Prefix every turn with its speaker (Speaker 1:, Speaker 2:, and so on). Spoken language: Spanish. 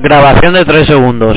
Speaker 1: grabación de 3 segundos.